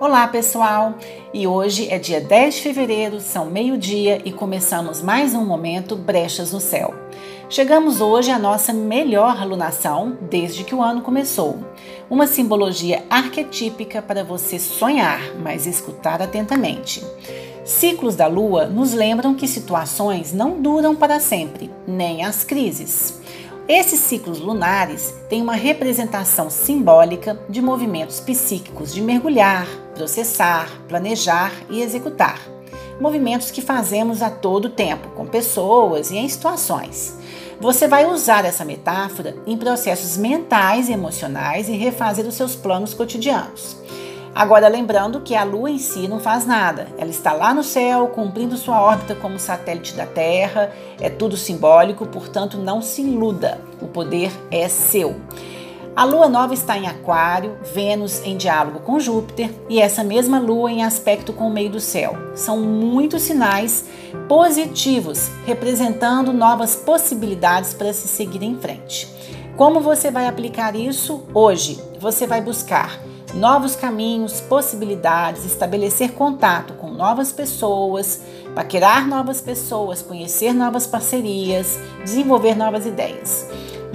Olá, pessoal! E hoje é dia 10 de fevereiro, são meio-dia e começamos mais um momento Brechas no Céu. Chegamos hoje à nossa melhor alunação desde que o ano começou. Uma simbologia arquetípica para você sonhar, mas escutar atentamente. Ciclos da lua nos lembram que situações não duram para sempre, nem as crises. Esses ciclos lunares têm uma representação simbólica de movimentos psíquicos de mergulhar, processar, planejar e executar. Movimentos que fazemos a todo tempo, com pessoas e em situações. Você vai usar essa metáfora em processos mentais e emocionais e refazer os seus planos cotidianos. Agora, lembrando que a Lua em si não faz nada, ela está lá no céu, cumprindo sua órbita como satélite da Terra, é tudo simbólico, portanto, não se iluda, o poder é seu. A lua nova está em Aquário, Vênus em diálogo com Júpiter e essa mesma lua em aspecto com o meio do céu. São muitos sinais positivos, representando novas possibilidades para se seguir em frente. Como você vai aplicar isso hoje? Você vai buscar novos caminhos, possibilidades, estabelecer contato com novas pessoas, paquerar novas pessoas, conhecer novas parcerias, desenvolver novas ideias.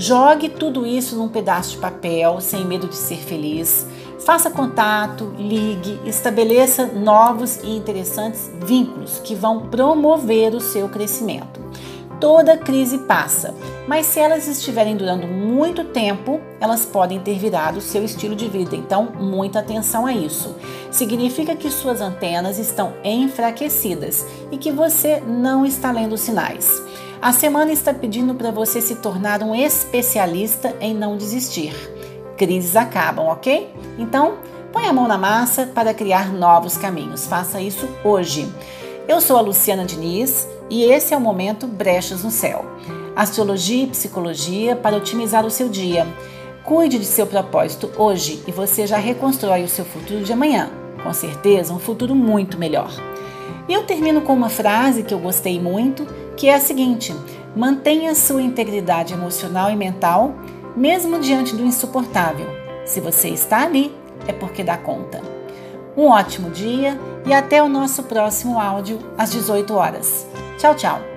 Jogue tudo isso num pedaço de papel, sem medo de ser feliz. Faça contato, ligue, estabeleça novos e interessantes vínculos que vão promover o seu crescimento. Toda crise passa, mas se elas estiverem durando muito tempo, elas podem ter virado o seu estilo de vida. Então, muita atenção a isso. Significa que suas antenas estão enfraquecidas e que você não está lendo sinais. A semana está pedindo para você se tornar um especialista em não desistir. Crises acabam, ok? Então, põe a mão na massa para criar novos caminhos. Faça isso hoje. Eu sou a Luciana Diniz e esse é o momento Brechas no Céu. Astrologia e psicologia para otimizar o seu dia. Cuide de seu propósito hoje e você já reconstrói o seu futuro de amanhã. Com certeza, um futuro muito melhor. E eu termino com uma frase que eu gostei muito, que é a seguinte: mantenha sua integridade emocional e mental, mesmo diante do insuportável. Se você está ali, é porque dá conta. Um ótimo dia e até o nosso próximo áudio às 18 horas. Tchau, tchau!